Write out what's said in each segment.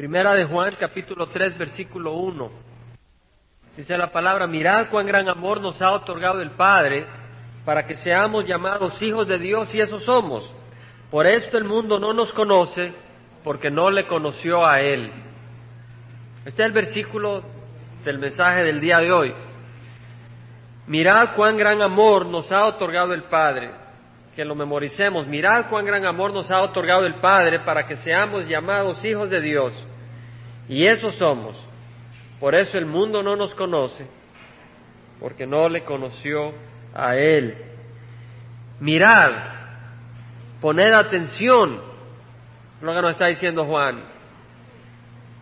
Primera de Juan, capítulo 3, versículo 1. Dice la palabra, mirad cuán gran amor nos ha otorgado el Padre para que seamos llamados hijos de Dios y eso somos. Por esto el mundo no nos conoce porque no le conoció a Él. Este es el versículo del mensaje del día de hoy. Mirad cuán gran amor nos ha otorgado el Padre. Que lo memoricemos. Mirad cuán gran amor nos ha otorgado el Padre para que seamos llamados hijos de Dios. Y eso somos. Por eso el mundo no nos conoce, porque no le conoció a Él. Mirad, poned atención, lo que nos está diciendo Juan.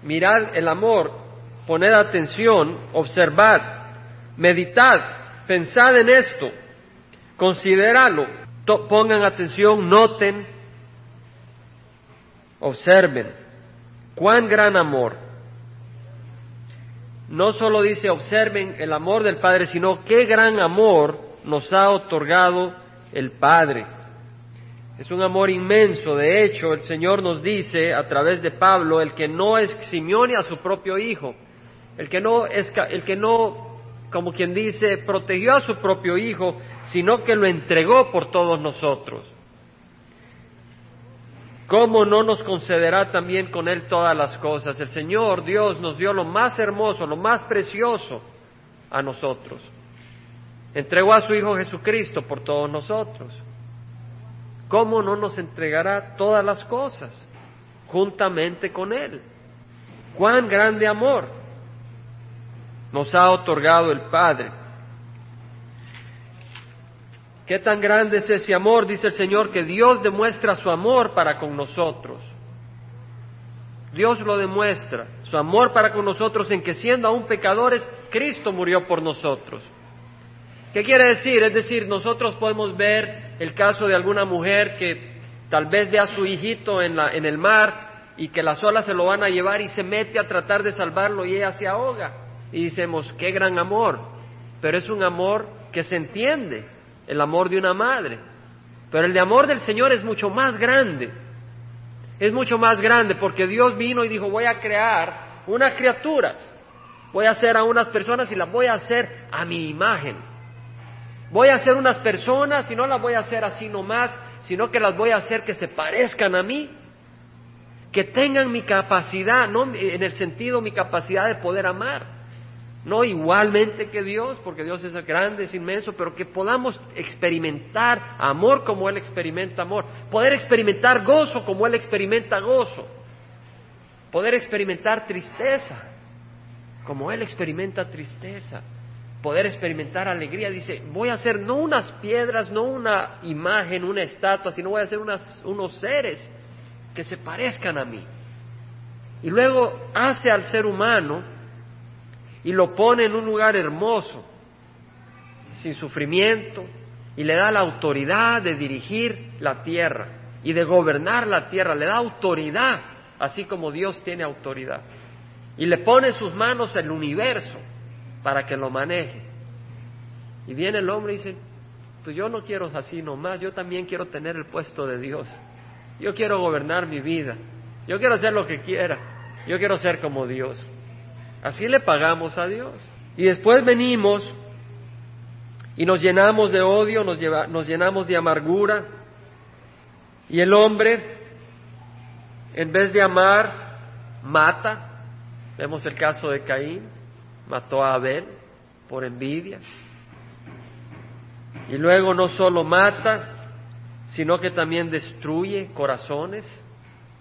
Mirad el amor, poned atención, observad, meditad, pensad en esto, consideralo, pongan atención, noten, observen. Cuán gran amor. No solo dice observen el amor del Padre, sino qué gran amor nos ha otorgado el Padre. Es un amor inmenso. De hecho, el Señor nos dice a través de Pablo, el que no eximió ni a su propio Hijo, el que no, el que no, como quien dice, protegió a su propio Hijo, sino que lo entregó por todos nosotros. ¿Cómo no nos concederá también con Él todas las cosas? El Señor Dios nos dio lo más hermoso, lo más precioso a nosotros. Entregó a su Hijo Jesucristo por todos nosotros. ¿Cómo no nos entregará todas las cosas juntamente con Él? Cuán grande amor nos ha otorgado el Padre. ¿Qué tan grande es ese amor? Dice el Señor, que Dios demuestra su amor para con nosotros. Dios lo demuestra, su amor para con nosotros en que siendo aún pecadores, Cristo murió por nosotros. ¿Qué quiere decir? Es decir, nosotros podemos ver el caso de alguna mujer que tal vez ve a su hijito en, en el mar y que las olas se lo van a llevar y se mete a tratar de salvarlo y ella se ahoga. Y decimos, qué gran amor, pero es un amor que se entiende, el amor de una madre. Pero el de amor del Señor es mucho más grande. Es mucho más grande porque Dios vino y dijo, voy a crear unas criaturas. Voy a hacer a unas personas y las voy a hacer a mi imagen. Voy a hacer unas personas y no las voy a hacer así nomás, sino que las voy a hacer que se parezcan a mí, que tengan mi capacidad, no en el sentido mi capacidad de poder amar, no igualmente que Dios, porque Dios es grande, es inmenso, pero que podamos experimentar amor como Él experimenta amor, poder experimentar gozo como Él experimenta gozo, poder experimentar tristeza como Él experimenta tristeza, poder experimentar alegría. Dice, voy a hacer no unas piedras, no una imagen, una estatua, sino voy a hacer unos seres que se parezcan a mí. Y luego hace al ser humano y lo pone en un lugar hermoso, sin sufrimiento, y le da la autoridad de dirigir la tierra y de gobernar la tierra, le da autoridad, así como Dios tiene autoridad. Y le pone sus manos el universo para que lo maneje. Y viene el hombre y dice, pues yo no quiero así nomás, yo también quiero tener el puesto de Dios. Yo quiero gobernar mi vida. Yo quiero hacer lo que quiera. Yo quiero ser como Dios. Así le pagamos a Dios. Y después venimos y nos llenamos de odio, nos, nos llenamos de amargura. Y el hombre, en vez de amar, mata. Vemos el caso de Caín, mató a Abel por envidia. Y luego no solo mata, sino que también destruye corazones,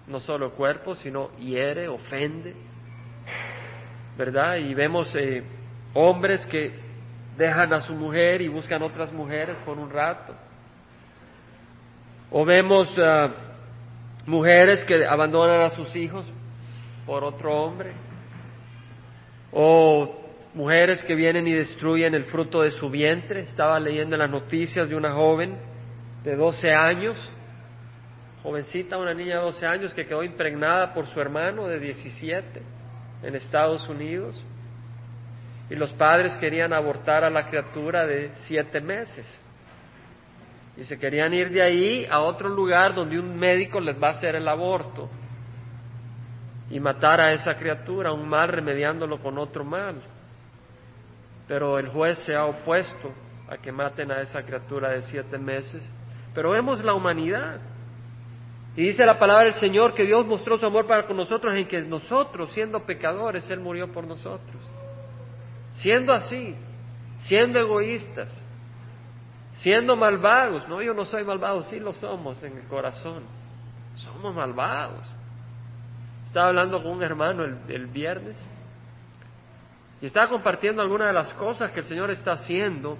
no solo cuerpos, sino hiere, ofende. ¿Verdad? Y vemos eh, hombres que dejan a su mujer y buscan otras mujeres por un rato. O vemos ah, mujeres que abandonan a sus hijos por otro hombre. O mujeres que vienen y destruyen el fruto de su vientre. Estaba leyendo las noticias de una joven de 12 años, jovencita, una niña de 12 años que quedó impregnada por su hermano de 17 en Estados Unidos y los padres querían abortar a la criatura de siete meses. Y se querían ir de ahí a otro lugar donde un médico les va a hacer el aborto. y matar a esa criatura, un mal remediándolo con otro mal. Pero el juez se ha opuesto a que maten a esa criatura de siete meses. Pero vemos la humanidad. Y dice la palabra del Señor que Dios mostró su amor para con nosotros en que nosotros, siendo pecadores, Él murió por nosotros. Siendo así, siendo egoístas, siendo malvados. No, yo no soy malvado, sí lo somos en el corazón. Somos malvados. Estaba hablando con un hermano el, viernes y estaba compartiendo algunas de las cosas que el Señor está haciendo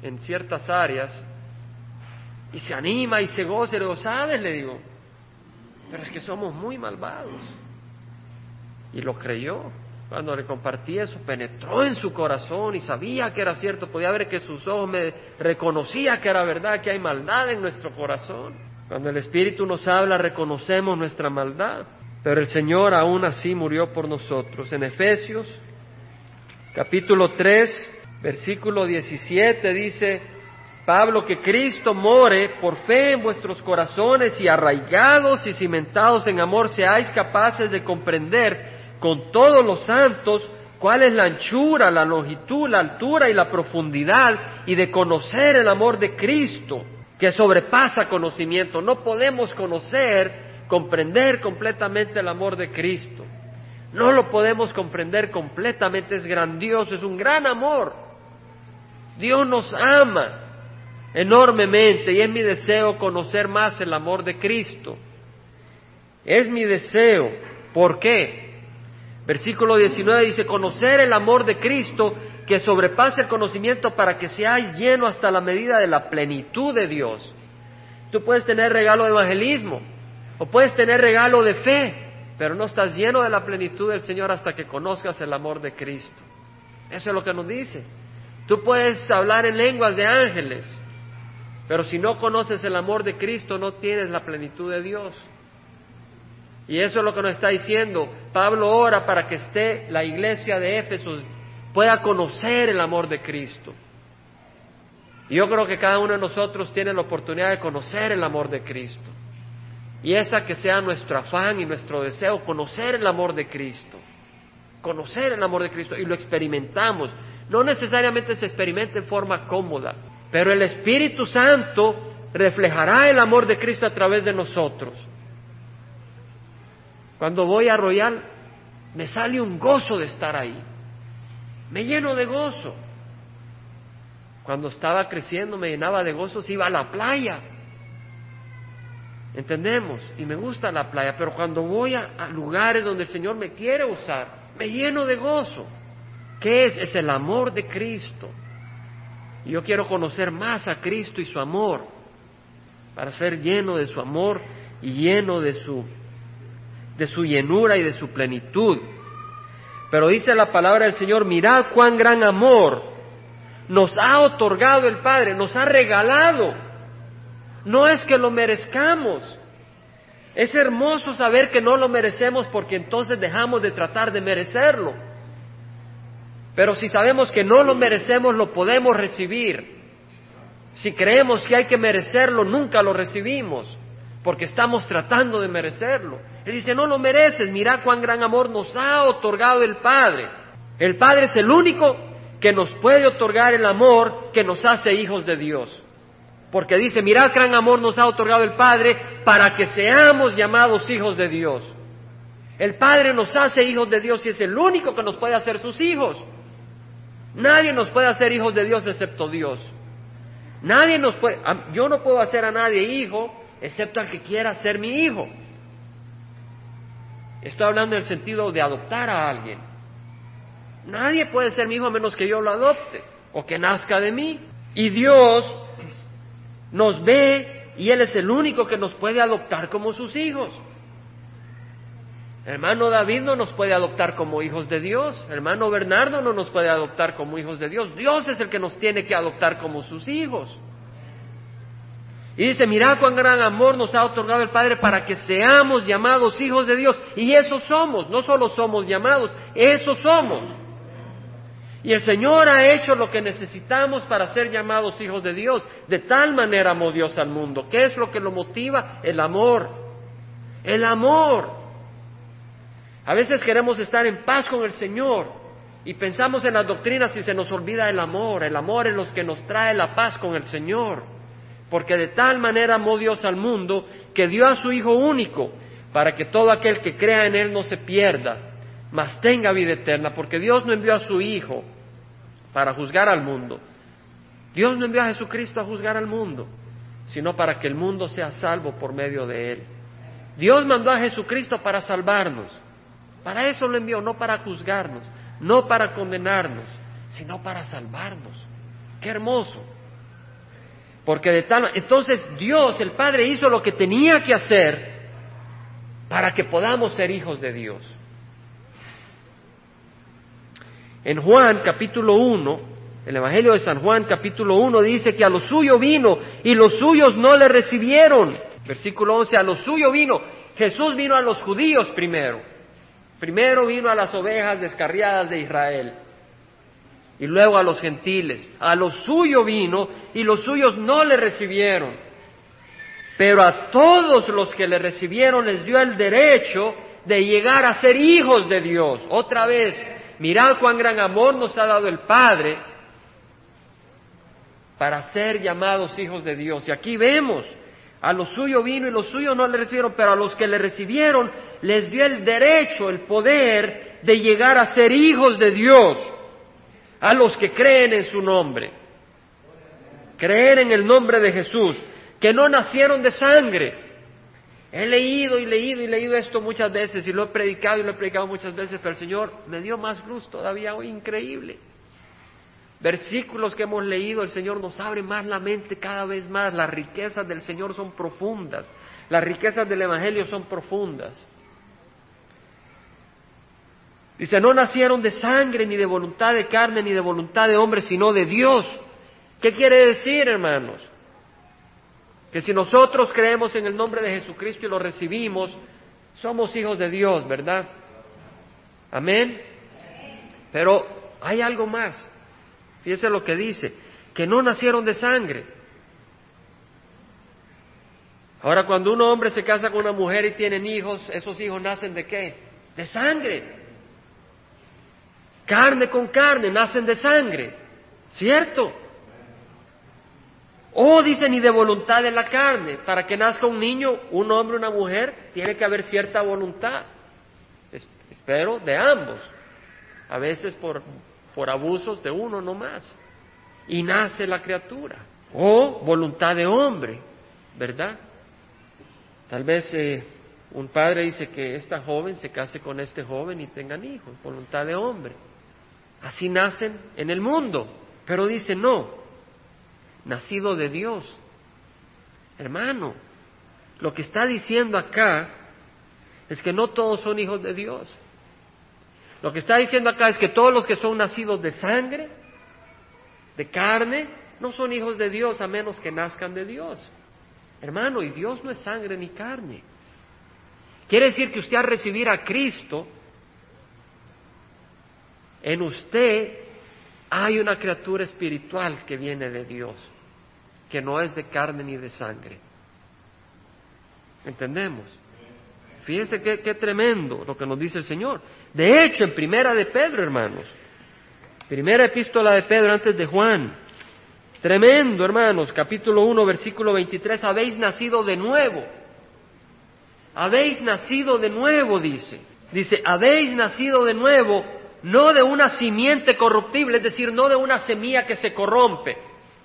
en ciertas áreas y se anima y se goza digo, ¿sabes? Le digo, pero es que somos muy malvados. Y lo creyó. Cuando le compartí eso, penetró en su corazón y sabía que era cierto. Podía ver que sus ojos me reconocía que era verdad, que hay maldad en nuestro corazón. Cuando el Espíritu nos habla, reconocemos nuestra maldad. Pero el Señor aún así murió por nosotros. En Efesios capítulo 3, versículo 17 dice Pablo que Cristo more por fe en vuestros corazones y arraigados y cimentados en amor seáis capaces de comprender con todos los santos cuál es la anchura, la longitud, la altura y la profundidad y de conocer el amor de Cristo que sobrepasa conocimiento. No podemos conocer comprender completamente el amor de Cristo. No lo podemos comprender completamente, es grandioso, es un gran amor. Dios nos ama enormemente y es mi deseo conocer más el amor de Cristo. Es mi deseo. ¿Por qué? Versículo 19 dice, conocer el amor de Cristo que sobrepasa el conocimiento para que seáis lleno hasta la medida de la plenitud de Dios. Tú puedes tener regalo de evangelismo, o puedes tener regalo de fe, pero no estás lleno de la plenitud del Señor hasta que conozcas el amor de Cristo. Eso es lo que nos dice. Tú puedes hablar en lenguas de ángeles, pero si no conoces el amor de Cristo no tienes la plenitud de Dios. Y eso es lo que nos está diciendo. Pablo ora para que esté la iglesia de Éfeso pueda conocer el amor de Cristo. Y yo creo que cada uno de nosotros tiene la oportunidad de conocer el amor de Cristo. Y esa que sea nuestro afán y nuestro deseo, conocer el amor de Cristo. Conocer el amor de Cristo y lo experimentamos. No necesariamente se experimenta en forma cómoda, pero el Espíritu Santo reflejará el amor de Cristo a través de nosotros. Cuando voy a Royal, me sale un gozo de estar ahí. Me lleno de gozo. Cuando estaba creciendo me llenaba de gozo si iba a la playa ¿Entendemos? Y me gusta la playa, pero cuando voy a, lugares donde el Señor me quiere usar, me lleno de gozo. ¿Qué es? Es el amor de Cristo. Y yo quiero conocer más a Cristo y su amor, para ser lleno de su amor y lleno de su, de su llenura y de su plenitud. Pero dice la palabra del Señor, mirad cuán gran amor nos ha otorgado el Padre, nos ha regalado no es que lo merezcamos. Es hermoso saber que no lo merecemos porque entonces dejamos de tratar de merecerlo. Pero si sabemos que no lo merecemos, lo podemos recibir. Si creemos que hay que merecerlo, nunca lo recibimos, porque estamos tratando de merecerlo. Él dice, no lo mereces, mira cuán gran amor nos ha otorgado el Padre. El Padre es el único que nos puede otorgar el amor que nos hace hijos de Dios. Porque dice, mirad gran amor nos ha otorgado el Padre para que seamos llamados hijos de Dios. El Padre nos hace hijos de Dios y es el único que nos puede hacer sus hijos. Nadie nos puede hacer hijos de Dios excepto Dios. Nadie nos puede, yo no puedo hacer a nadie hijo excepto al que quiera ser mi hijo. Estoy hablando en el sentido de adoptar a alguien. Nadie puede ser mi hijo a menos que yo lo adopte o que nazca de mí. Y Dios nos ve y Él es el único que nos puede adoptar como sus hijos. Hermano David no nos puede adoptar como hijos de Dios. Hermano Bernardo no nos puede adoptar como hijos de Dios. Dios es el que nos tiene que adoptar como sus hijos. Y dice, mirad cuán gran amor nos ha otorgado el Padre para que seamos llamados hijos de Dios. Y eso somos, no solo somos llamados, eso somos. Y el Señor ha hecho lo que necesitamos para ser llamados hijos de Dios. De tal manera amó Dios al mundo. ¿Qué es lo que lo motiva? El amor. El amor. A veces queremos estar en paz con el Señor y pensamos en las doctrinas y se nos olvida el amor. El amor es lo que nos trae la paz con el Señor. Porque de tal manera amó Dios al mundo que dio a su Hijo único para que todo aquel que crea en Él no se pierda, mas tenga vida eterna. Porque Dios no envió a su Hijo para juzgar al mundo. Dios no envió a Jesucristo a juzgar al mundo, sino para que el mundo sea salvo por medio de Él. Dios mandó a Jesucristo para salvarnos. Para eso lo envió, no para juzgarnos, no para condenarnos, sino para salvarnos. Qué hermoso. Porque de tal entonces Dios, el Padre hizo lo que tenía que hacer para que podamos ser hijos de Dios. En Juan capítulo 1, el Evangelio de San Juan capítulo 1 dice que a lo suyo vino y los suyos no le recibieron. Versículo 11, a lo suyo vino. Jesús vino a los judíos primero. Primero vino a las ovejas descarriadas de Israel y luego a los gentiles. A lo suyo vino y los suyos no le recibieron. Pero a todos los que le recibieron les dio el derecho de llegar a ser hijos de Dios. Otra vez, mirad cuán gran amor nos ha dado el Padre para ser llamados hijos de Dios. Y aquí vemos, a lo suyo vino y los suyos no le recibieron, pero a los que le recibieron les dio el derecho, el poder de llegar a ser hijos de Dios a los que creen en su nombre. Creer en el nombre de Jesús, que no nacieron de sangre. He leído y leído y leído esto muchas veces y lo he predicado y lo he predicado muchas veces, pero el Señor me dio más luz todavía hoy, increíble. Versículos que hemos leído, el Señor nos abre más la mente cada vez más. Las riquezas del Señor son profundas, las riquezas del Evangelio son profundas. Dice, no nacieron de sangre, ni de voluntad de carne, ni de voluntad de hombre, sino de Dios. ¿Qué quiere decir, hermanos? Que si nosotros creemos en el nombre de Jesucristo y lo recibimos, somos hijos de Dios, ¿verdad? Amén. Pero hay algo más. Fíjese lo que dice, que no nacieron de sangre. Ahora, cuando un hombre se casa con una mujer y tienen hijos, esos hijos nacen de qué? De sangre. Carne con carne, nacen de sangre, ¿cierto? O dice ni de voluntad de la carne. Para que nazca un niño, un hombre, una mujer, tiene que haber cierta voluntad. espero de ambos. A veces por, por abusos de uno no más. Y nace la criatura. O voluntad de hombre, ¿verdad? Tal vez eh, un padre dice que esta joven se case con este joven y tengan hijos, voluntad de hombre. Así nacen en el mundo. Pero dice, no, nacido de Dios. Hermano, lo que está diciendo acá es que no todos son hijos de Dios. Lo que está diciendo acá es que todos los que son nacidos de sangre, de carne, no son hijos de Dios a menos que nazcan de Dios. Hermano, y Dios no es sangre ni carne. Quiere decir que usted al recibir a Cristo en usted hay una criatura espiritual que viene de Dios, que no es de carne ni de sangre. ¿Entendemos? Fíjense qué, tremendo lo que nos dice el Señor. De hecho, en primera de Pedro, hermanos, primera epístola de Pedro antes de Juan, tremendo, hermanos, capítulo 1, versículo 23, habéis nacido de nuevo. Habéis nacido de nuevo, dice. Dice, habéis nacido de nuevo no de una simiente corruptible, es decir, no de una semilla que se corrompe.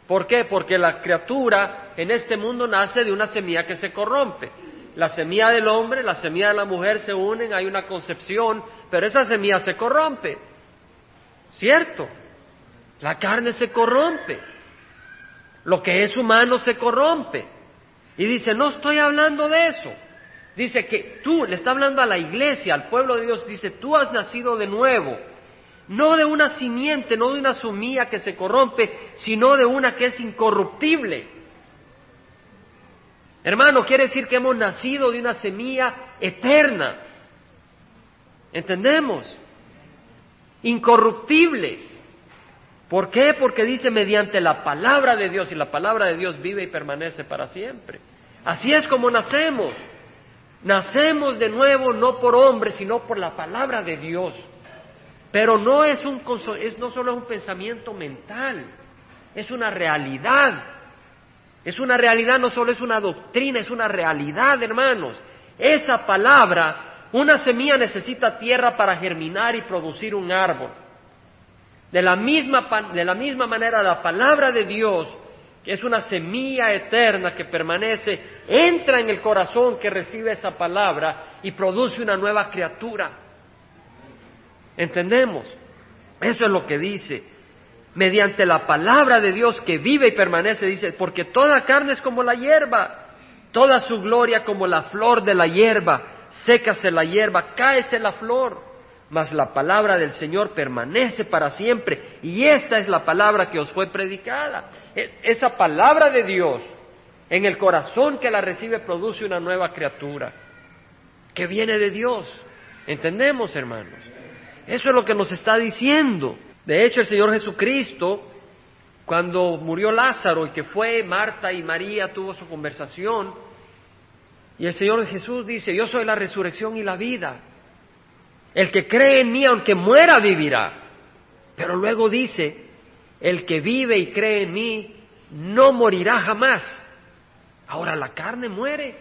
¿Por qué? Porque la criatura en este mundo nace de una semilla que se corrompe. La semilla del hombre, la semilla de la mujer se unen, hay una concepción, pero esa semilla se corrompe. ¿Cierto? La carne se corrompe. Lo que es humano se corrompe. Y dice, no estoy hablando de eso. Dice que tú, le está hablando a la iglesia, al pueblo de Dios, dice, tú has nacido de nuevo no de una simiente, no de una sumía que se corrompe, sino de una que es incorruptible. Hermano, quiere decir que hemos nacido de una semilla eterna. ¿Entendemos? Incorruptible. ¿Por qué? Porque dice mediante la palabra de Dios y la palabra de Dios vive y permanece para siempre. Así es como nacemos. Nacemos de nuevo no por hombre, sino por la palabra de Dios. Pero no es, un, es no solo un pensamiento mental, es una realidad. Es una realidad, no solo es una doctrina, es una realidad, hermanos. Esa palabra, una semilla necesita tierra para germinar y producir un árbol. De la misma, de la misma manera, la palabra de Dios, que es una semilla eterna que permanece, entra en el corazón que recibe esa palabra y produce una nueva criatura. ¿Entendemos? Eso es lo que dice. Mediante la palabra de Dios que vive y permanece, dice, porque toda carne es como la hierba, toda su gloria como la flor de la hierba, sécase la hierba, cáese la flor, mas la palabra del Señor permanece para siempre. Y esta es la palabra que os fue predicada. E, esa palabra de Dios en el corazón que la recibe produce una nueva criatura que viene de Dios. ¿Entendemos, hermanos? Eso es lo que nos está diciendo. De hecho, el Señor Jesucristo, cuando murió Lázaro y que fue Marta y María, tuvo su conversación, y el Señor Jesús dice, yo soy la resurrección y la vida. El que cree en mí, aunque muera, vivirá. Pero luego dice, el que vive y cree en mí, no morirá jamás. Ahora la carne muere,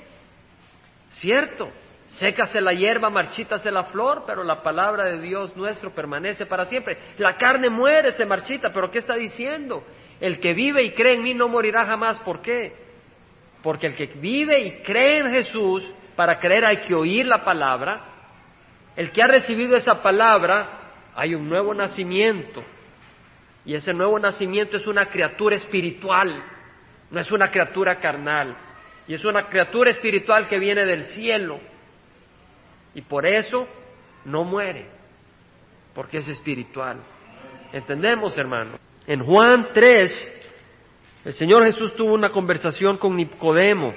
¿cierto? Sécase la hierba, marchítase la flor, pero la palabra de Dios nuestro permanece para siempre. La carne muere, se marchita, pero ¿qué está diciendo? El que vive y cree en mí no morirá jamás. ¿Por qué? Porque el que vive y cree en Jesús, para creer hay que oír la palabra. El que ha recibido esa palabra, hay un nuevo nacimiento. Y ese nuevo nacimiento es una criatura espiritual, no es una criatura carnal. Y es una criatura espiritual que viene del cielo y por eso no muere, porque es espiritual. ¿Entendemos, hermano? En Juan 3, el Señor Jesús tuvo una conversación con Nicodemo.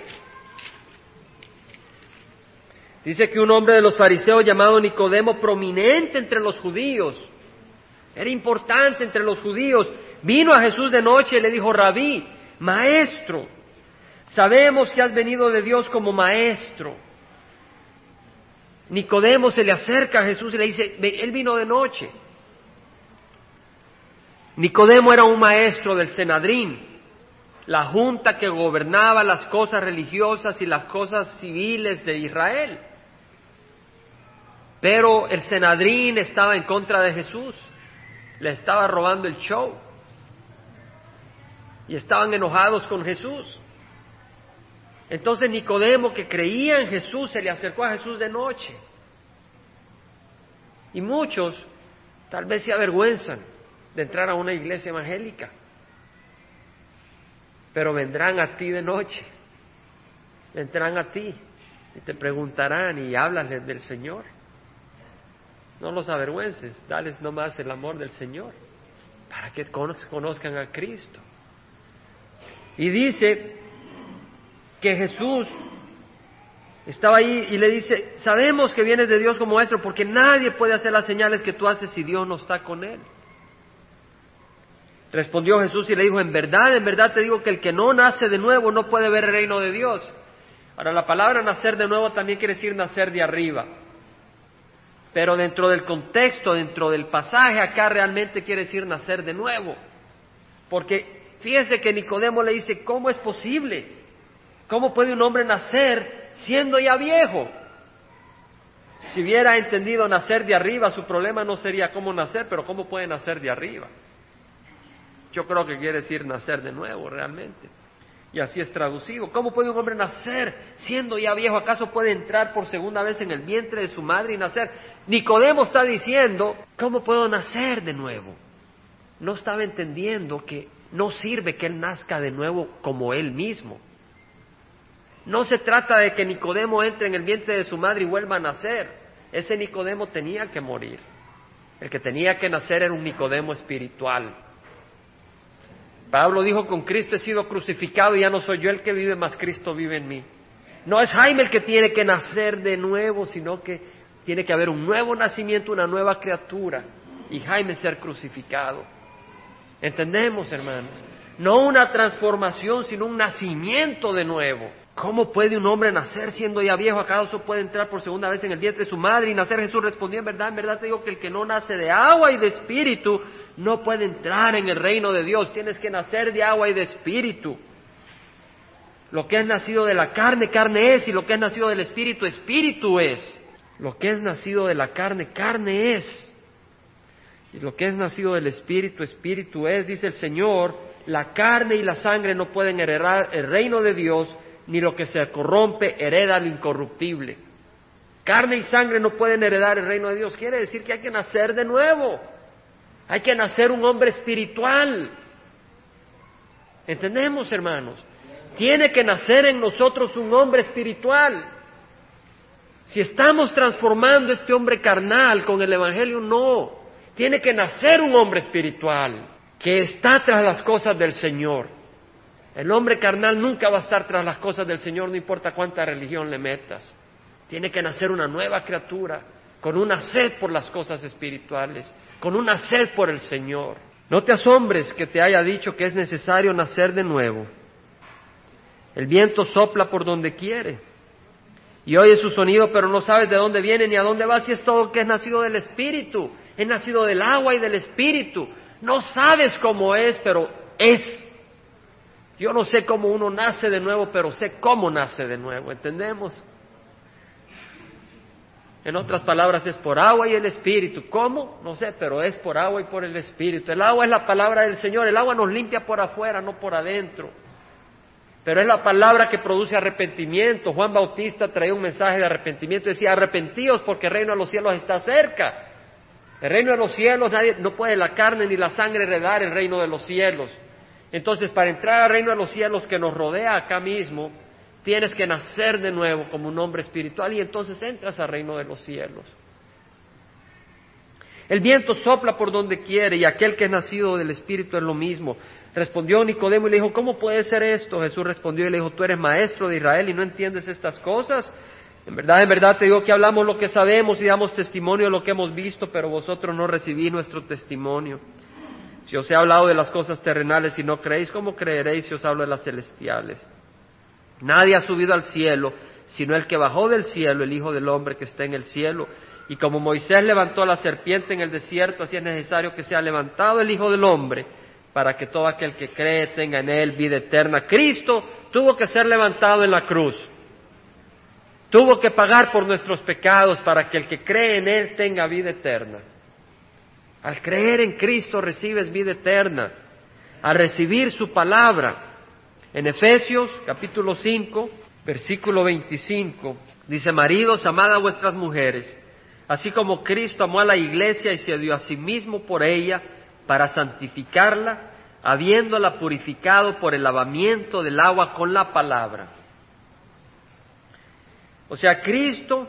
Dice que un hombre de los fariseos llamado Nicodemo, prominente entre los judíos, era importante entre los judíos, vino a Jesús de noche y le dijo, rabí, maestro, sabemos que has venido de Dios como maestro Nicodemo se le acerca a Jesús y le dice, él vino de noche. Nicodemo era un maestro del Senadrín, la junta que gobernaba las cosas religiosas y las cosas civiles de Israel. Pero el Senadrín estaba en contra de Jesús, le estaba robando el show y estaban enojados con Jesús. Entonces Nicodemo, que creía en Jesús, se le acercó a Jesús de noche. Y muchos tal vez se avergüenzan de entrar a una iglesia evangélica, pero vendrán a ti de noche, vendrán a ti y te preguntarán y háblales del Señor. No los avergüences, dales nomás el amor del Señor, para que conozcan a Cristo. Y dice que Jesús estaba ahí y le dice, sabemos que vienes de Dios como maestro porque nadie puede hacer las señales que tú haces si Dios no está con él. Respondió Jesús y le dijo, en verdad, en verdad te digo que el que no nace de nuevo no puede ver el reino de Dios. Ahora, la palabra nacer de nuevo también quiere decir nacer de arriba. Pero dentro del contexto, dentro del pasaje, acá realmente quiere decir nacer de nuevo. Porque fíjense que Nicodemo le dice, ¿cómo es posible? ¿Cómo puede un hombre nacer siendo ya viejo? Si hubiera entendido nacer de arriba, su problema no sería cómo nacer, pero cómo puede nacer de arriba. Yo creo que quiere decir nacer de nuevo realmente. Y así es traducido. ¿Cómo puede un hombre nacer siendo ya viejo? ¿Acaso puede entrar por segunda vez en el vientre de su madre y nacer? Nicodemo está diciendo, ¿cómo puedo nacer de nuevo? No estaba entendiendo que no sirve que él nazca de nuevo como él mismo. No se trata de que Nicodemo entre en el vientre de su madre y vuelva a nacer. Ese Nicodemo tenía que morir. El que tenía que nacer era un Nicodemo espiritual. Pablo dijo, con Cristo he sido crucificado y ya no soy yo el que vive, más Cristo vive en mí. No es Jaime el que tiene que nacer de nuevo, sino que tiene que haber un nuevo nacimiento, una nueva criatura, y Jaime ser crucificado. ¿Entendemos, hermanos? No una transformación, sino un nacimiento de nuevo. ¿Cómo puede un hombre nacer siendo ya viejo? ¿Acaso puede entrar por segunda vez en el vientre de su madre y nacer? Jesús respondió, en verdad, en verdad te digo que el que no nace de agua y de espíritu no puede entrar en el reino de Dios. Tienes que nacer de agua y de espíritu. Lo que es nacido de la carne, carne es, y lo que es nacido del espíritu, espíritu es. Lo que es nacido de la carne, carne es. Y lo que es nacido del espíritu, espíritu es, dice el Señor, la carne y la sangre no pueden heredar el reino de Dios, ni lo que se corrompe hereda lo incorruptible. Carne y sangre no pueden heredar el reino de Dios. Quiere decir que hay que nacer de nuevo. Hay que nacer un hombre espiritual. ¿Entendemos, hermanos? Tiene que nacer en nosotros un hombre espiritual. Si estamos transformando este hombre carnal con el Evangelio, no. Tiene que nacer un hombre espiritual que está tras las cosas del Señor. El hombre carnal nunca va a estar tras las cosas del Señor, no importa cuánta religión le metas. Tiene que nacer una nueva criatura, con una sed por las cosas espirituales, con una sed por el Señor. No te asombres que te haya dicho que es necesario nacer de nuevo. El viento sopla por donde quiere y oye su sonido, pero no sabes de dónde viene ni a dónde va, si es todo que es nacido del Espíritu, es nacido del agua y del Espíritu. No sabes cómo es, pero es. Yo no sé cómo uno nace de nuevo, pero sé cómo nace de nuevo, ¿entendemos? En otras palabras, es por agua y el Espíritu. ¿Cómo? No sé, pero es por agua y por el Espíritu. El agua es la palabra del Señor. El agua nos limpia por afuera, no por adentro. Pero es la palabra que produce arrepentimiento. Juan Bautista traía un mensaje de arrepentimiento. Decía, arrepentíos porque el reino de los cielos está cerca. El reino de los cielos, nadie, no puede la carne ni la sangre heredar el reino de los cielos. Entonces, para entrar al reino de los cielos que nos rodea acá mismo, tienes que nacer de nuevo como un hombre espiritual y entonces entras al reino de los cielos. El viento sopla por donde quiere y aquel que es nacido del Espíritu es lo mismo. Respondió Nicodemo y le dijo, ¿cómo puede ser esto? Jesús respondió y le dijo, tú eres maestro de Israel y no entiendes estas cosas. En verdad, en verdad te digo que hablamos lo que sabemos y damos testimonio de lo que hemos visto, pero vosotros no recibís nuestro testimonio. Si os he hablado de las cosas terrenales y no creéis, ¿cómo creeréis si os hablo de las celestiales? Nadie ha subido al cielo, sino el que bajó del cielo, el Hijo del Hombre que está en el cielo. Y como Moisés levantó la serpiente en el desierto, así es necesario que sea levantado el Hijo del Hombre, para que todo aquel que cree tenga en él vida eterna. Cristo tuvo que ser levantado en la cruz. Tuvo que pagar por nuestros pecados para que el que cree en él tenga vida eterna. Al creer en Cristo recibes vida eterna, al recibir su palabra. En Efesios capítulo 5, versículo 25, dice, maridos, amad a vuestras mujeres, así como Cristo amó a la iglesia y se dio a sí mismo por ella para santificarla, habiéndola purificado por el lavamiento del agua con la palabra. O sea, Cristo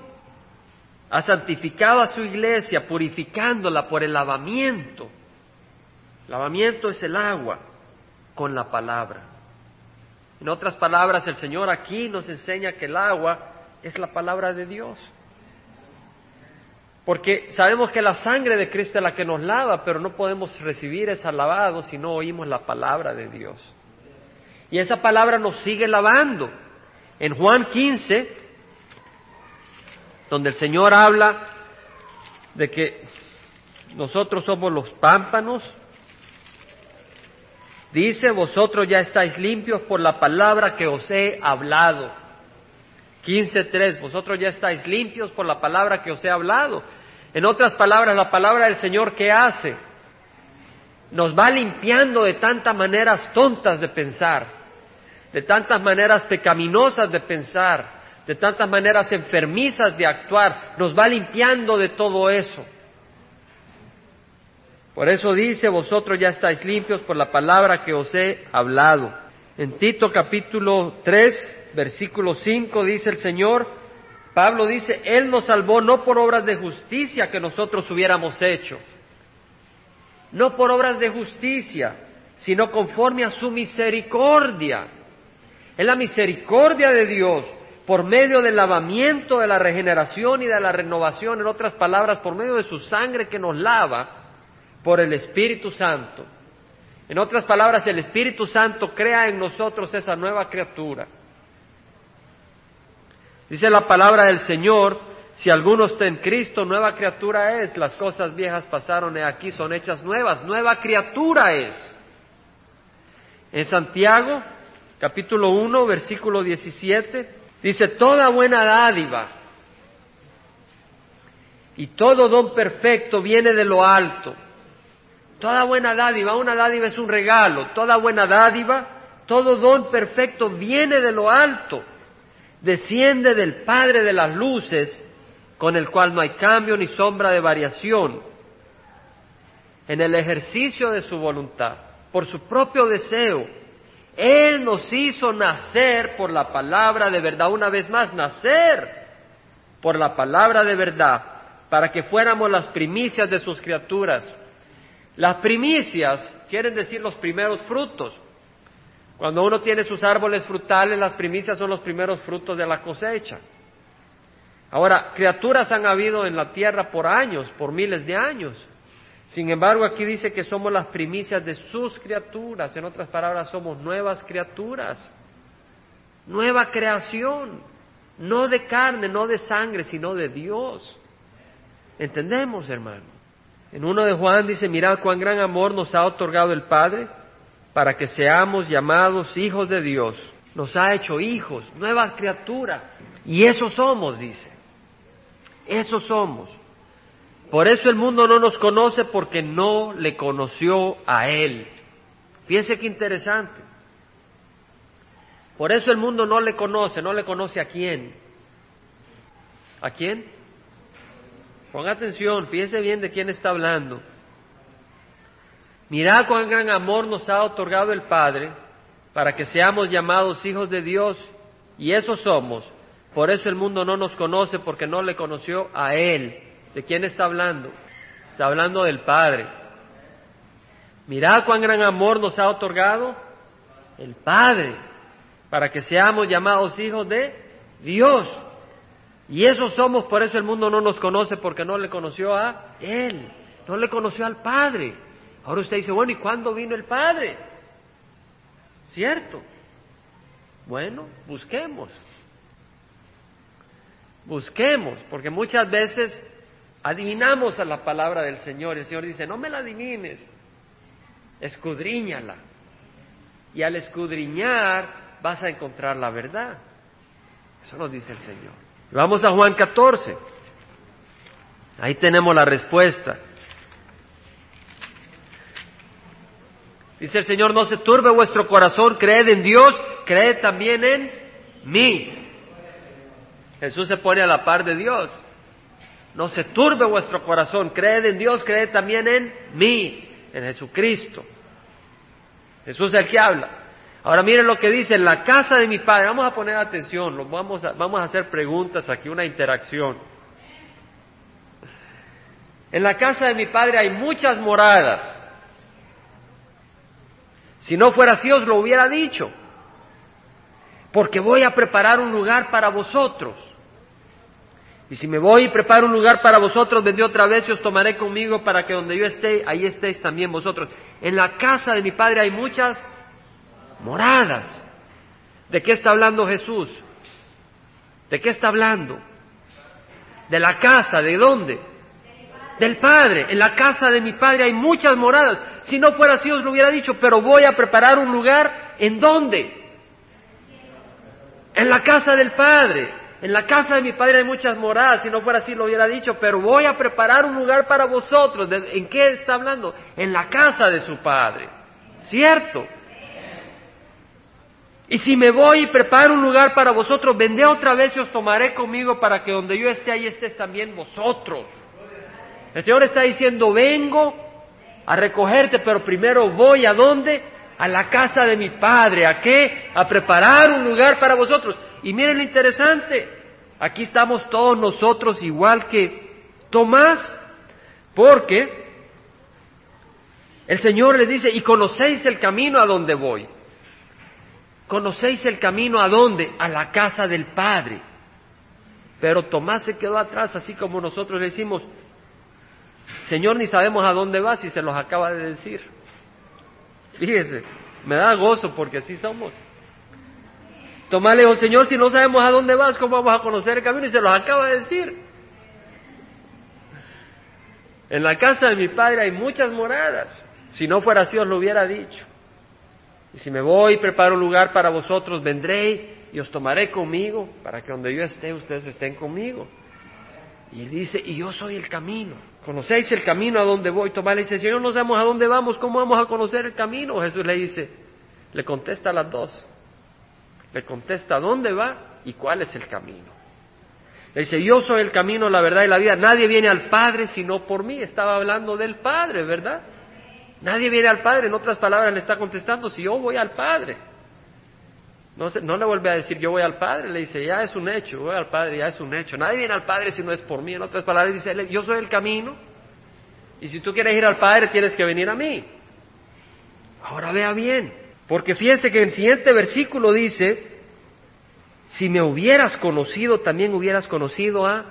ha santificado a su iglesia purificándola por el lavamiento. lavamiento es el agua con la palabra. En otras palabras, el Señor aquí nos enseña que el agua es la palabra de Dios. Porque sabemos que la sangre de Cristo es la que nos lava, pero no podemos recibir ese lavado si no oímos la palabra de Dios. Y esa palabra nos sigue lavando. En Juan 15, donde el Señor habla de que nosotros somos los pámpanos. Dice, vosotros ya estáis limpios por la palabra que os he hablado. 15.3, vosotros ya estáis limpios por la palabra que os he hablado. En otras palabras, la palabra del Señor, ¿qué hace? Nos va limpiando de tantas maneras tontas de pensar, de tantas maneras pecaminosas de pensar, de tantas maneras enfermizas de actuar, nos va limpiando de todo eso. Por eso dice, vosotros ya estáis limpios por la palabra que os he hablado. En Tito capítulo 3, versículo 5 dice el Señor, Pablo dice, Él nos salvó no por obras de justicia que nosotros hubiéramos hecho, no por obras de justicia, sino conforme a su misericordia. Es la misericordia de Dios por medio del lavamiento, de la regeneración y de la renovación, en otras palabras, por medio de su sangre que nos lava por el Espíritu Santo. En otras palabras, el Espíritu Santo crea en nosotros esa nueva criatura. Dice la palabra del Señor, si alguno está en Cristo, nueva criatura es, las cosas viejas pasaron aquí son hechas nuevas, nueva criatura es. En Santiago, capítulo 1, versículo 17, dice, toda buena dádiva y todo don perfecto viene de lo alto. Toda buena dádiva, una dádiva es un regalo, toda buena dádiva, todo don perfecto viene de lo alto, desciende del Padre de las luces, con el cual no hay cambio ni sombra de variación, en el ejercicio de su voluntad, por su propio deseo. Él nos hizo nacer por la palabra de verdad, una vez más, nacer por la palabra de verdad para que fuéramos las primicias de sus criaturas. Las primicias quieren decir los primeros frutos. Cuando uno tiene sus árboles frutales, las primicias son los primeros frutos de la cosecha. Ahora, criaturas han habido en la tierra por años, por miles de años. Sin embargo, aquí dice que somos las primicias de sus criaturas. En otras palabras, somos nuevas criaturas. Nueva creación. No de carne, no de sangre, sino de Dios. ¿Entendemos, hermano? En uno de Juan dice, mirad cuán gran amor nos ha otorgado el Padre para que seamos llamados hijos de Dios. Nos ha hecho hijos, nuevas criaturas. Y eso somos, dice. Eso somos. Por eso el mundo no nos conoce porque no le conoció a Él. Fíjense qué interesante. Por eso el mundo no le conoce, no le conoce a quién. ¿A quién? Ponga atención, piense bien de quién está hablando. Mirad cuán gran amor nos ha otorgado el Padre para que seamos llamados hijos de Dios, y eso somos. Por eso el mundo no nos conoce porque no le conoció a Él. ¿De quién está hablando? Está hablando del Padre. Mirad cuán gran amor nos ha otorgado el Padre para que seamos llamados hijos de Dios. Y eso somos, por eso el mundo no nos conoce, porque no le conoció a Él, no le conoció al Padre. Ahora usted dice, bueno, ¿y cuándo vino el Padre? ¿Cierto? Bueno, busquemos. Busquemos, porque muchas veces adivinamos a la palabra del Señor el Señor dice, no me la adivines, escudriñala. Y al escudriñar vas a encontrar la verdad. Eso nos dice el Señor. Vamos a Juan 14. Ahí tenemos la respuesta. Dice el Señor, no se turbe vuestro corazón, creed en Dios, creed también en mí. Jesús se pone a la par de Dios. No se turbe vuestro corazón, creed en Dios, creed también en mí, en Jesucristo. Jesús es el que habla. Ahora miren lo que dice, en la casa de mi padre, vamos a poner atención, vamos, a, vamos a hacer preguntas aquí, una interacción. En la casa de mi padre hay muchas moradas. Si no fuera así os lo hubiera dicho, porque voy a preparar un lugar para vosotros. Y si me voy y preparo un lugar para vosotros, vendré otra vez y os tomaré conmigo para que donde yo esté, ahí estéis también vosotros. En la casa de mi padre hay muchas moradas. ¿De qué está hablando Jesús? ¿De qué está hablando? De la casa, ¿de dónde? Del Padre. En la casa de mi Padre hay muchas moradas. Si no fuera así os lo hubiera dicho, pero voy a preparar un lugar. ¿En dónde? En la casa del Padre. En la casa de mi Padre hay muchas moradas. Si no fuera así lo hubiera dicho, pero voy a preparar un lugar para vosotros. ¿En qué está hablando? En la casa de su Padre. ¿Cierto? Y si me voy y preparo un lugar para vosotros, vendré otra vez y os tomaré conmigo para que donde yo esté, ahí estés también vosotros. El Señor está diciendo, vengo a recogerte, pero primero voy a dónde? A la casa de mi Padre. ¿A qué? A preparar un lugar para vosotros. Y miren lo interesante, aquí estamos todos nosotros igual que Tomás, porque el Señor le dice, y conocéis el camino a donde voy. Conocéis el camino a dónde? A la casa del Padre. Pero Tomás se quedó atrás, así como nosotros le decimos, Señor, ni sabemos a dónde vas y se los acaba de decir. Fíjese, me da gozo porque así somos. Tomás le Señor, si no sabemos a dónde vas, ¿cómo vamos a conocer el camino? Y se los acaba de decir. En la casa de mi padre hay muchas moradas. Si no fuera así, os lo hubiera dicho. Y si me voy y preparo un lugar para vosotros, vendré y os tomaré conmigo, para que donde yo esté, ustedes estén conmigo. Y él dice, y yo soy el camino. ¿Conocéis el camino a donde voy? Tomás le dice, Señor, no sabemos a dónde vamos, ¿cómo vamos a conocer el camino? Jesús le dice, le contesta a las dos. Le contesta dónde va y cuál es el camino. Le dice, yo soy el camino, la verdad y la vida. Nadie viene al Padre sino por mí. Estaba hablando del Padre, ¿verdad? Nadie viene al Padre. En otras palabras, le está contestando, si yo voy al Padre. No, no le vuelve a decir, yo voy al Padre. Le dice, ya es un hecho, voy al Padre, ya es un hecho. Nadie viene al Padre si no es por mí. En otras palabras, dice, yo soy el camino. Y si tú quieres ir al Padre, tienes que venir a mí. Ahora vea bien. Porque fíjense que el siguiente versículo dice, si me hubieras conocido, también hubieras conocido a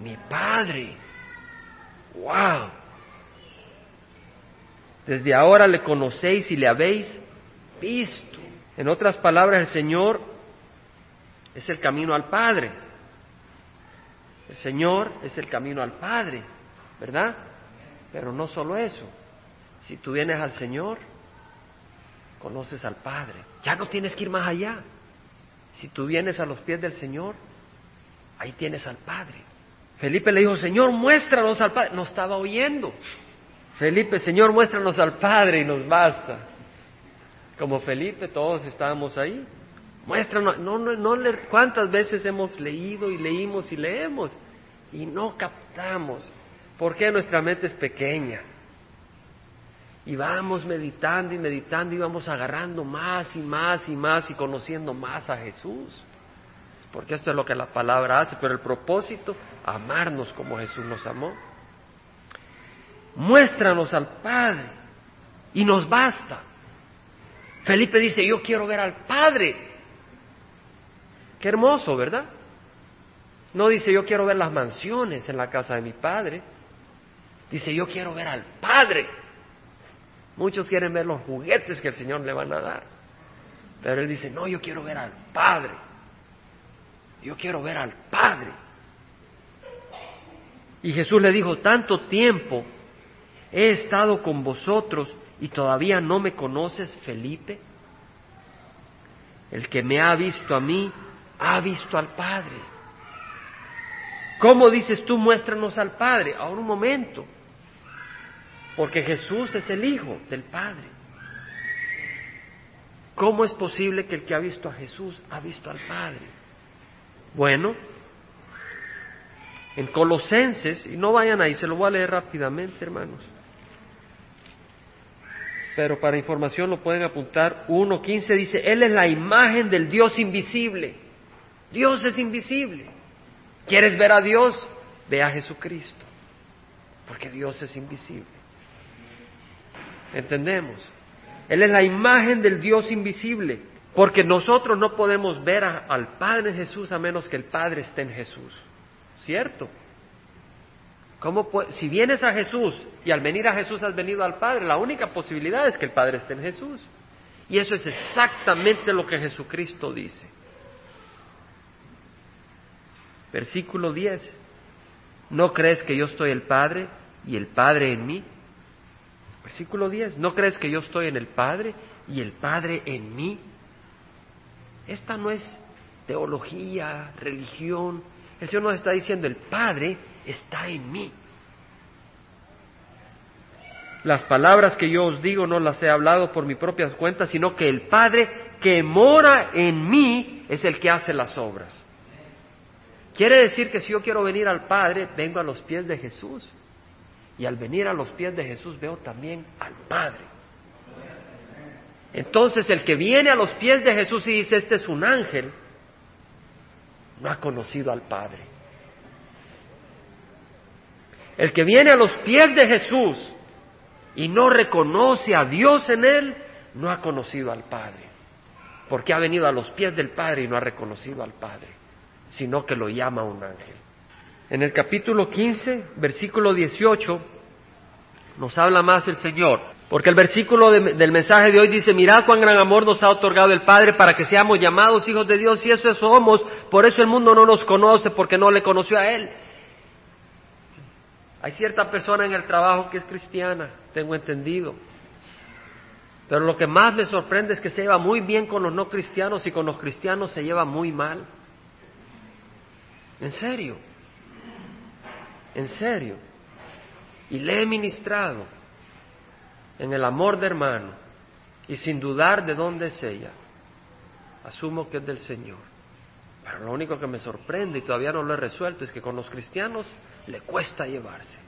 mi Padre. ¡Wow! Desde ahora le conocéis y le habéis visto. En otras palabras, el Señor es el camino al Padre. El Señor es el camino al Padre, ¿verdad? Pero no solo eso. Si tú vienes al Señor, conoces al Padre. Ya no tienes que ir más allá. Si tú vienes a los pies del Señor, ahí tienes al Padre. Felipe le dijo, Señor, muéstranos al Padre. No estaba oyendo. Felipe, Señor, muéstranos al Padre y nos basta. Como Felipe, todos estábamos ahí. Muéstranos, no, no, no, ¿cuántas veces hemos leído y leímos y leemos y no captamos? ¿Por qué nuestra mente es pequeña? Y vamos meditando y meditando y vamos agarrando más y más y más y conociendo más a Jesús. Porque esto es lo que la palabra hace, pero el propósito, amarnos como Jesús nos amó. Muéstranos al Padre y nos basta. Felipe dice, yo quiero ver al Padre. Qué hermoso, ¿verdad? No dice, yo quiero ver las mansiones en la casa de mi Padre. Dice, yo quiero ver al Padre. Muchos quieren ver los juguetes que el Señor le van a dar. Pero Él dice, no, yo quiero ver al Padre. Yo quiero ver al Padre. Y Jesús le dijo, tanto tiempo he estado con vosotros y todavía no me conoces, Felipe. El que me ha visto a mí, ha visto al Padre. ¿Cómo dices tú, muéstranos al Padre? Ahora un momento. Porque Jesús es el Hijo del Padre. ¿Cómo es posible que el que ha visto a Jesús ha visto al Padre? Bueno, en Colosenses, y no vayan ahí, se lo voy a leer rápidamente, hermanos. Pero para información lo pueden apuntar. 1.15 dice, Él es la imagen del Dios invisible. Dios es invisible. ¿Quieres ver a Dios? Ve a Jesucristo. Porque Dios es invisible. ¿Entendemos? Él es la imagen del Dios invisible, porque nosotros no podemos ver al Padre Jesús a menos que el Padre esté en Jesús. ¿Cierto? ¿Cómo si vienes a Jesús y al venir a Jesús has venido al Padre, la única posibilidad es que el Padre esté en Jesús. Y eso es exactamente lo que Jesucristo dice. Versículo 10. ¿No crees que yo estoy el Padre y el Padre en mí? Versículo 10, ¿no crees que yo estoy en el Padre y el Padre en mí? Esta no es teología, religión. El Señor nos está diciendo, el Padre está en mí. Las palabras que yo os digo no las he hablado por mi propia cuenta, sino que el Padre que mora en mí es el que hace las obras. Quiere decir que si yo quiero venir al Padre, vengo a los pies de Jesús. Y al venir a los pies de Jesús veo también al Padre. Entonces el que viene a los pies de Jesús y dice, este es un ángel, no ha conocido al Padre. El que viene a los pies de Jesús y no reconoce a Dios en él, no ha conocido al Padre. Porque ha venido a los pies del Padre y no ha reconocido al Padre, sino que lo llama un ángel. En el capítulo 15, versículo 18, nos habla más el Señor. Porque el versículo del mensaje de hoy dice, mirad cuán gran amor nos ha otorgado el Padre para que seamos llamados hijos de Dios y eso somos, por eso el mundo no nos conoce porque no le conoció a Él. Hay cierta persona en el trabajo que es cristiana, tengo entendido. Pero lo que más me sorprende es que se lleva muy bien con los no cristianos y con los cristianos se lleva muy mal. En serio. En serio. Y le he ministrado en el amor de hermano y sin dudar de dónde es ella, asumo que es del Señor. Pero lo único que me sorprende y todavía no lo he resuelto es que con los cristianos le cuesta llevarse.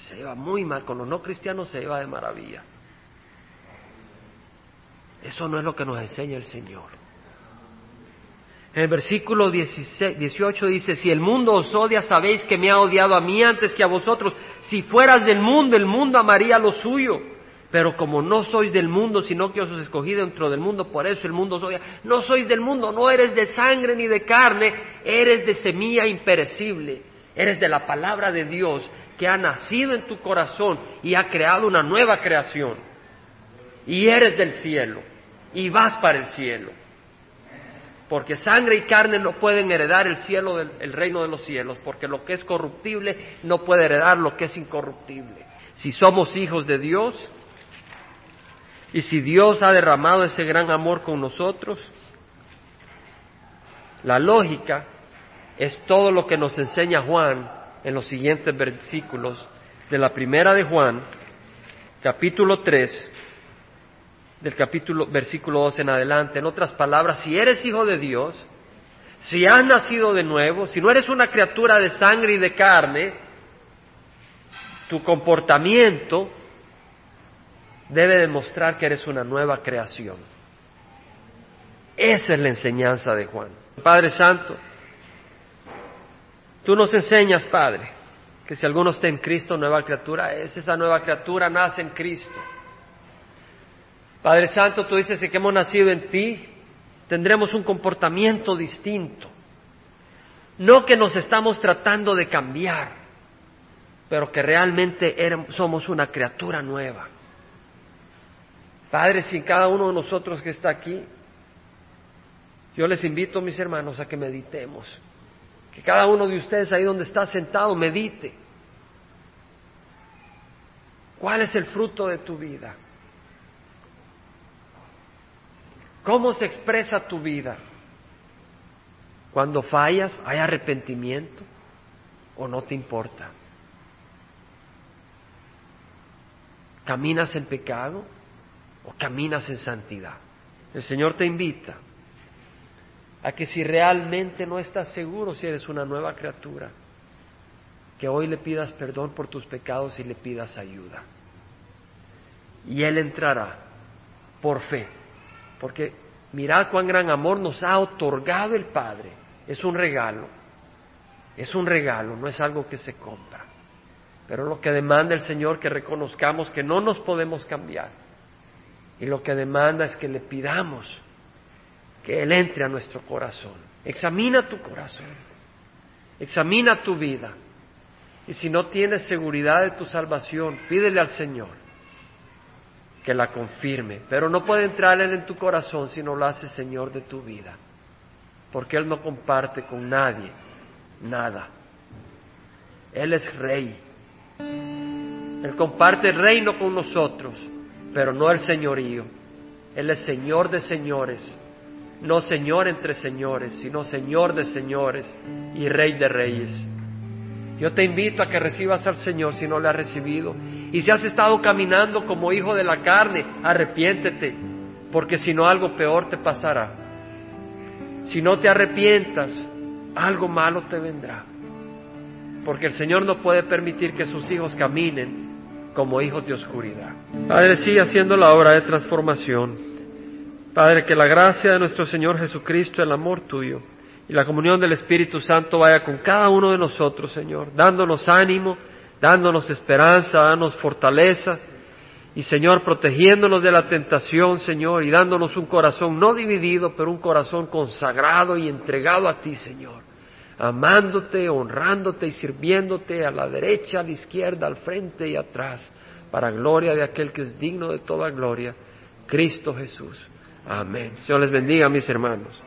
Se lleva muy mal, con los no cristianos se lleva de maravilla. Eso no es lo que nos enseña el Señor. En el versículo 18 dice, si el mundo os odia, sabéis que me ha odiado a mí antes que a vosotros. Si fueras del mundo, el mundo amaría lo suyo. Pero como no sois del mundo, sino que os he escogido dentro del mundo, por eso el mundo os odia. No sois del mundo, no eres de sangre ni de carne, eres de semilla imperecible, eres de la palabra de Dios que ha nacido en tu corazón y ha creado una nueva creación. Y eres del cielo y vas para el cielo. Porque sangre y carne no pueden heredar el cielo del reino de los cielos, porque lo que es corruptible no puede heredar lo que es incorruptible. Si somos hijos de Dios, y si Dios ha derramado ese gran amor con nosotros, la lógica es todo lo que nos enseña Juan en los siguientes versículos de la primera de Juan, capítulo 3, del capítulo versículo 2 en adelante. En otras palabras, si eres hijo de Dios, si has nacido de nuevo, si no eres una criatura de sangre y de carne, tu comportamiento debe demostrar que eres una nueva creación. Esa es la enseñanza de Juan. Padre Santo, tú nos enseñas, Padre, que si alguno está en Cristo, nueva criatura es, esa nueva criatura nace en Cristo. Padre Santo, tú dices que hemos nacido en ti, tendremos un comportamiento distinto. No que nos estamos tratando de cambiar, pero que realmente somos una criatura nueva. Padre, sin cada uno de nosotros que está aquí, yo les invito, mis hermanos, a que meditemos. Que cada uno de ustedes ahí donde está sentado medite. ¿Cuál es el fruto de tu vida? ¿Cómo se expresa tu vida? Cuando fallas, ¿hay arrepentimiento o no te importa? ¿Caminas en pecado? o caminas en santidad. El Señor te invita a que si realmente no estás seguro si eres una nueva criatura, que hoy le pidas perdón por tus pecados y le pidas ayuda. Y Él entrará por fe, porque mirad cuán gran amor nos ha otorgado el Padre. Es un regalo, es un regalo, no es algo que se compra. Pero lo que demanda el Señor que reconozcamos que no nos podemos cambiar y lo que demanda es que le pidamos que Él entre a nuestro corazón. Examina tu corazón, examina tu vida. Y si no tienes seguridad de tu salvación, pídele al Señor que la confirme. Pero no puede entrar Él en tu corazón si no lo hace Señor de tu vida. Porque Él no comparte con nadie nada. Él es rey. Él comparte el reino con nosotros pero no el señorío. Él es Señor de señores, no Señor entre señores, sino Señor de señores y Rey de reyes. Yo te invito a que recibas al Señor si no le has recibido. Y si has estado caminando como hijo de la carne, arrepiéntete, porque si no algo peor te pasará. Si no te arrepientas, algo malo te vendrá. Porque el Señor no puede permitir que sus hijos caminen como hijos de oscuridad. Padre, sigue haciendo la obra de transformación. Padre, que la gracia de nuestro Señor Jesucristo, el amor tuyo y la comunión del Espíritu Santo vaya con cada uno de nosotros, Señor, dándonos ánimo, dándonos esperanza, dándonos fortaleza y, Señor, protegiéndonos de la tentación, Señor, y dándonos un corazón no dividido, pero un corazón consagrado y entregado a ti, Señor amándote, honrándote y sirviéndote a la derecha, a la izquierda, al frente y atrás, para gloria de aquel que es digno de toda gloria, Cristo Jesús. Amén. Señor les bendiga, mis hermanos.